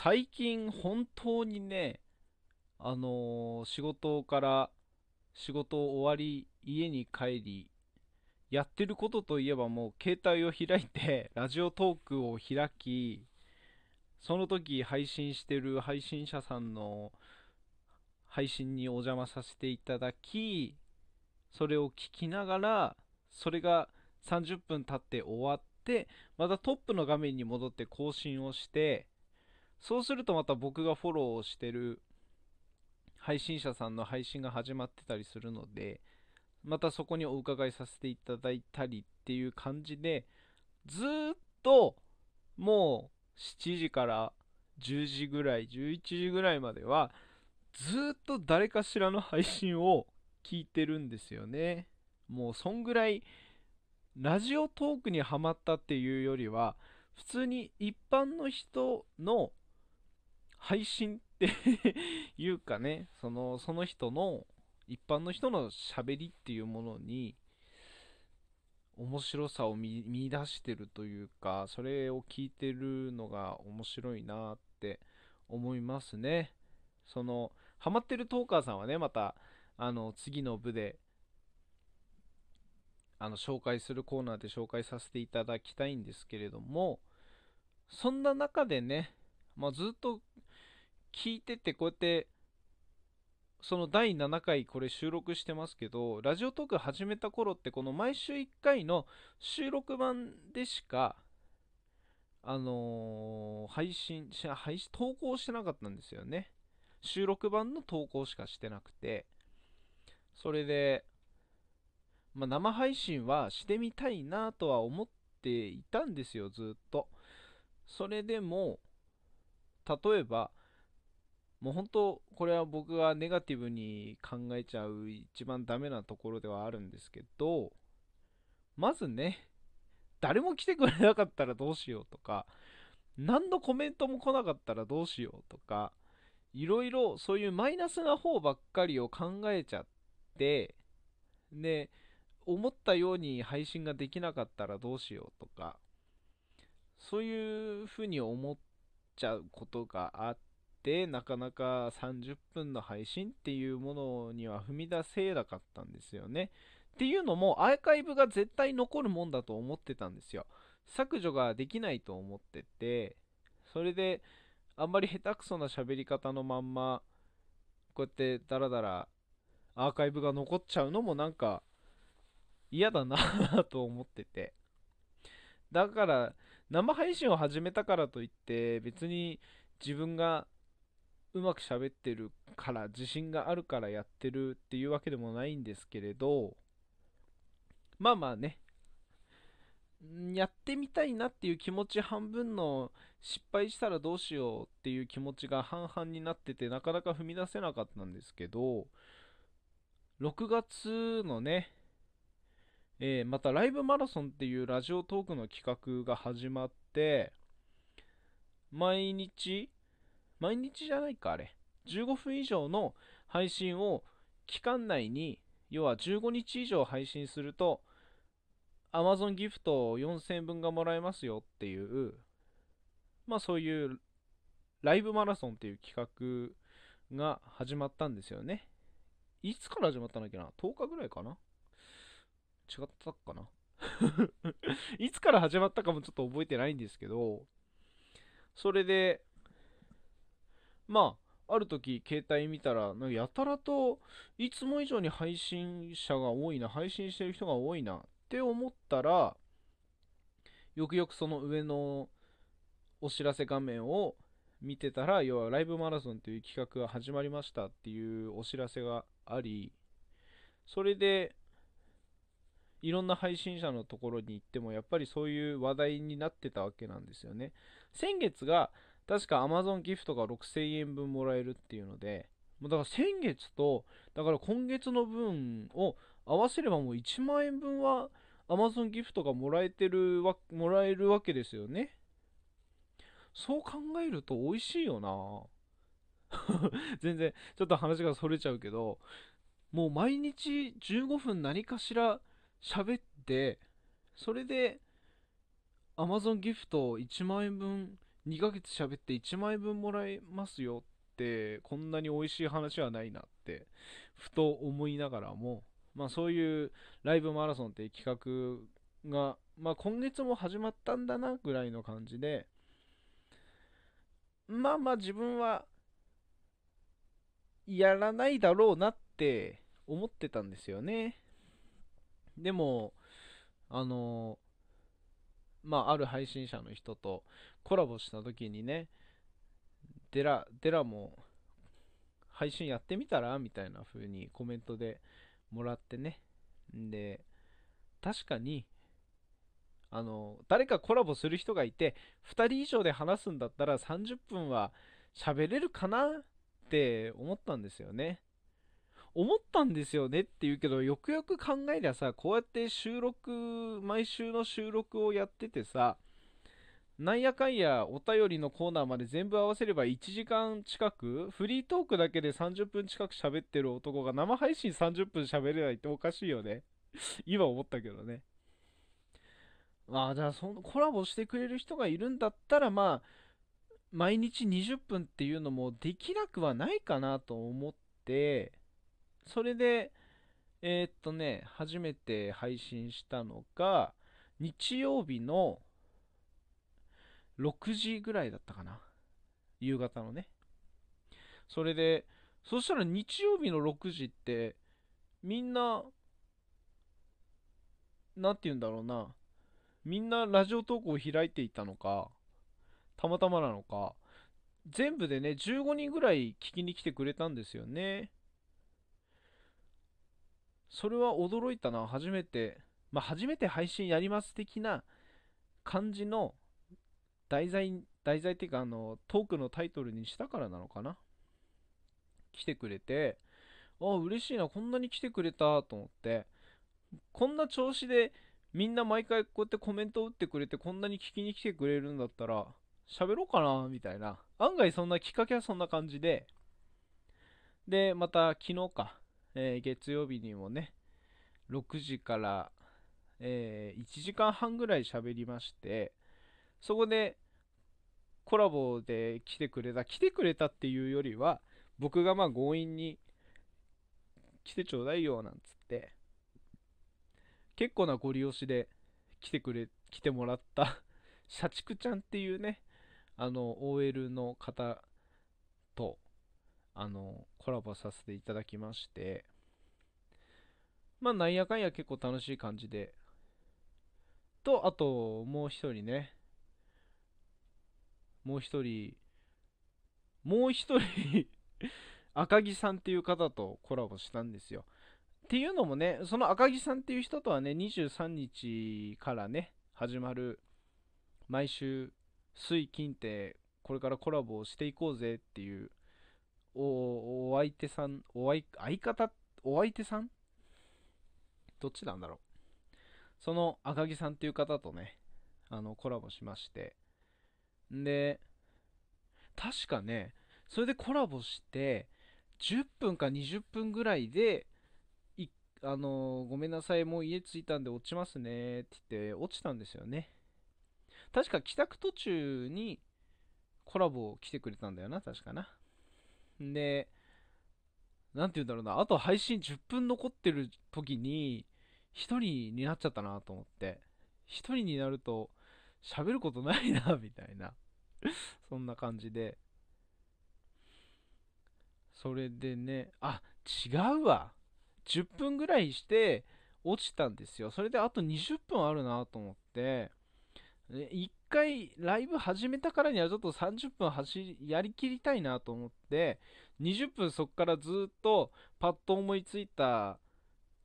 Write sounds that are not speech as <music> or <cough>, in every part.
最近本当にね、あのー仕事から仕事終わり家に帰りやってることといえばもう携帯を開いて <laughs> ラジオトークを開きその時配信してる配信者さんの配信にお邪魔させていただきそれを聞きながらそれが30分経って終わってまたトップの画面に戻って更新をしてそうするとまた僕がフォローをしてる配信者さんの配信が始まってたりするのでまたそこにお伺いさせていただいたりっていう感じでずっともう7時から10時ぐらい11時ぐらいまではずっと誰かしらの配信を聞いてるんですよね。もうそんぐらいラジオトークにハマったっていうよりは普通に一般の人の配信って <laughs> いうかねそのその人の一般の人の喋りっていうものに面白さを見出してるというかそれを聞いてるのが面白いなって思いますね。そのハマってるトーカーさんはねまたあの次の部であの紹介するコーナーで紹介させていただきたいんですけれどもそんな中でね、まあ、ずっと聞いててこうやってその第7回これ収録してますけどラジオトーク始めた頃ってこの毎週1回の収録版でしかあのー配信し配信投稿してなかったんですよね。収録版の投稿しかしてなくて。それで、まあ、生配信はしてみたいなとは思っていたんですよずっと。それでも例えばもう本当これは僕がネガティブに考えちゃう一番ダメなところではあるんですけどまずね誰も来てくれなかったらどうしようとか何のコメントも来なかったらどうしようとかいろいろそういうマイナスな方ばっかりを考えちゃってで思ったように配信ができなかったらどうしようとかそういうふうに思っちゃうことがあってなかなか30分の配信っていうものには踏み出せなかったんですよね。っていうのもアーカイブが絶対残るもんだと思ってたんですよ。削除ができないと思っててそれであんまり下手くそな喋り方のまんまこうやってダラダラアーカイブが残っちゃうのもなんか嫌だなと思っててだから生配信を始めたからといって別に自分がうまく喋ってるから自信があるからやってるっていうわけでもないんですけれどまあまあね。やってみたいなっていう気持ち半分の失敗したらどうしようっていう気持ちが半々になっててなかなか踏み出せなかったんですけど6月のねえまたライブマラソンっていうラジオトークの企画が始まって毎日毎日じゃないかあれ。15分以上の配信を期間内に要は15日以上配信すると Amazon ギフト4000円分がもらえますよっていうまあそういうライブマラソンっていう企画が始まったんですよね。いつから始まったんだっけな？10日ぐらいかな？違ったかな？<laughs> いつから始まったかもちょっと覚えてないんですけどそれでまあある時携帯見たらやたらといつも以上に配信者が多いな配信してる人が多いなって思ったらよくよくその上のお知らせ画面を見てたら要はライブマラソンっていう企画が始まりましたっていうお知らせがありそれでいろんな配信者のところに行ってもやっぱりそういう話題になってたわけなんですよね。先月が確か Amazon ギフトが6000円分もらえるっていうのでもうだから先月とだから今月の分を合わせればもう1万円分は Amazon ギフトがもらえてるわもらえるわけですよね。そう考えると美味しいよな。<laughs> 全然ちょっと話がそれちゃうけどもう毎日15分何かしら喋ってそれで Amazon ギフト1万円分2ヶ月喋って1万円分もらえますよってこんなに美味しい話はないなってふと思いながらもまあそういうライブマラソンっていう企画がまあ今月も始まったんだなぐらいの感じでまあまあ自分はやらないだろうなって思ってたんですよね。でも、あの、まあ、ある配信者の人とコラボした時にね、デラ、デラも配信やってみたら？みたいな風にコメントでもらってね。んで、確かに、あの、誰かコラボする人がいて、2人以上で話すんだったら30分は喋れるかなって思ったんですよね。思ったんですよねって言うけど、よくよく考えりゃさ、こうやって収録、毎週の収録をやっててさ、なんやかんやお便りのコーナーまで全部合わせれば1時間近く、フリートークだけで30分近く喋ってる男が生配信30分喋れないっておかしいよね。<laughs> 今思ったけどね。まあ、じゃあそのコラボしてくれる人がいるんだったら、まあ、毎日20分っていうのもできなくはないかなと思って、それで、えー、っとね、初めて配信したのが、日曜日の6時ぐらいだったかな。夕方のね。それで、そしたら日曜日の6時って、みんな、なんて言うんだろうな。みんなラジオ投稿を開いていたのか、たまたまなのか、全部でね、15人ぐらい聞きに来てくれたんですよね。それは驚いたな。初めて、まあ、初めて配信やります的な感じの題材、題材っていうか、あの、トークのタイトルにしたからなのかな。来てくれて、ああ、嬉しいな、こんなに来てくれたと思って、こんな調子でみんな毎回こうやってコメントを打ってくれて、こんなに聞きに来てくれるんだったら、喋ろうかな、みたいな。案外そんなきっかけはそんな感じで、で、また昨日か、えー、月曜日にもね、6時から、えー、1時間半ぐらい喋りまして、そこでコラボで来てくれた、来てくれたっていうよりは、僕がまあ強引に来てちょうだいよなんつって、結構なご利用しで来てくれ、来てもらった <laughs> 社畜ちゃんっていうね、あの、OL の方と、あの、コラボさせていただきまして、まあ、なんやかんや結構楽しい感じで、と、あと、もう一人ね、もう一人、もう一人 <laughs> 赤木さんっていう方とコラボしたんですよ。っていうのもね、その赤木さんっていう人とはね、23日からね、始まる、毎週、水金ってこれからコラボをしていこうぜっていうお、お相手さん、お相相方、お相手さん？どっちなんだろう？その赤木さんっていう方とね、あの、コラボしまして。んで、確かね、それでコラボして、10分か20分ぐらいで、あのごめんなさい、もう家着いたんで落ちますねって言って落ちたんですよね。確か帰宅途中にコラボを来てくれたんだよな、確かな。で、なんて言うんだろうな、あと配信10分残ってる時に、1人になっちゃったなと思って、1人になると喋ることないな、<laughs> みたいな。そんな感じで。それでね、あ、違うわ。10分ぐらいして落ちたんですよ。それであと20分あるなと思って、1回ライブ始めたからにはちょっと30分走りやりきりたいなと思って20分そこからずっとパッと思いついた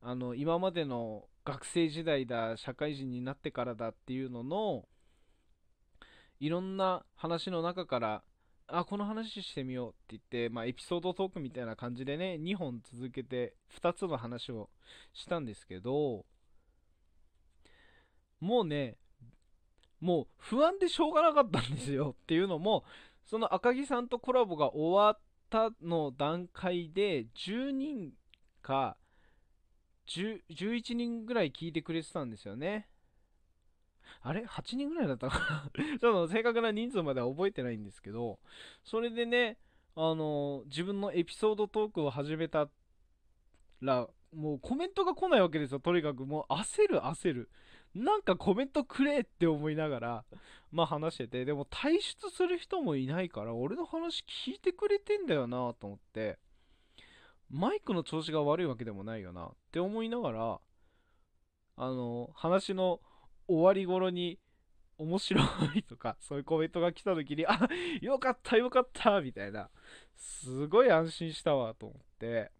あの今までの学生時代だ社会人になってからだっていうののいろんな話の中からあこの話してみようって言って、まあ、エピソードトークみたいな感じでね2本続けて2つの話をしたんですけどもうねもう不安でしょうがなかったんですよっていうのもその赤木さんとコラボが終わったの段階で10人か11人ぐらい聞いてくれてたんですよねあれ ?8 人ぐらいだったかな？<laughs> ちょっと正確な人数までは覚えてないんですけど、それでね、あの、自分のエピソードトークを始めたら、もうコメントが来ないわけですよ。とにかくもう焦る焦る。なんかコメントくれって思いながら、まあ話してて、でも退出する人もいないから、俺の話聞いてくれてんだよなと思って、マイクの調子が悪いわけでもないよな。って思いながら、あの、話の終わり頃に、面白いとか、そういうコメントが来た時に、あ、よかったよかったみたいな、すごい安心したわと思って、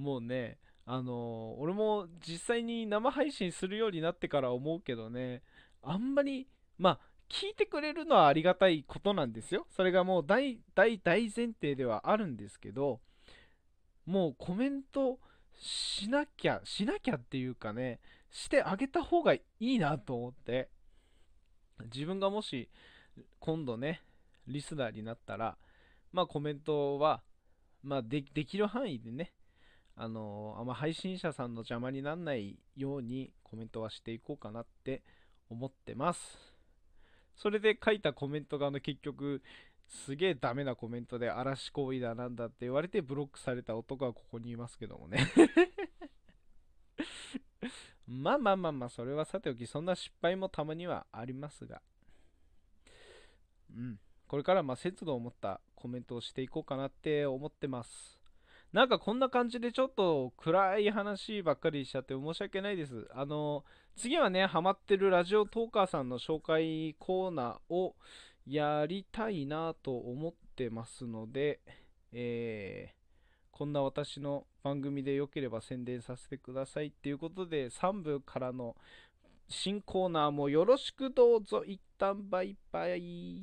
もうね、あのー俺も実際に生配信するようになってから思うけどね、あんまり、まあ、聞いてくれるのはありがたいことなんですよ。それがもう大、大、大前提ではあるんですけど、もうコメントしなきゃ、しなきゃっていうかね、してあげた方がいいなと思って、自分がもし今度ね、リスナーになったら、まあコメントは、まあでできる範囲でね、あのあんま配信者さんの邪魔にならないようにコメントはしていこうかなって思ってます。それで書いたコメントがあの結局すげえダメなコメントで嵐行為だなんだって言われてブロックされた男はここにいますけどもね。<laughs> まあまあまあまあそれはさておきそんな失敗もたまにはありますが。うん。これからまあ節度を持ったコメントをしていこうかなって思ってます。なんかこんな感じでちょっと暗い話ばっかりしちゃって申し訳ないです。あの、次はね、ハマってるラジオトーカーさんの紹介コーナーをやりたいなと思ってますので、えー、こんな私の番組で良ければ宣伝させてくださいっていうことで、3部からの新コーナーもよろしくどうぞ。一旦バイバイ。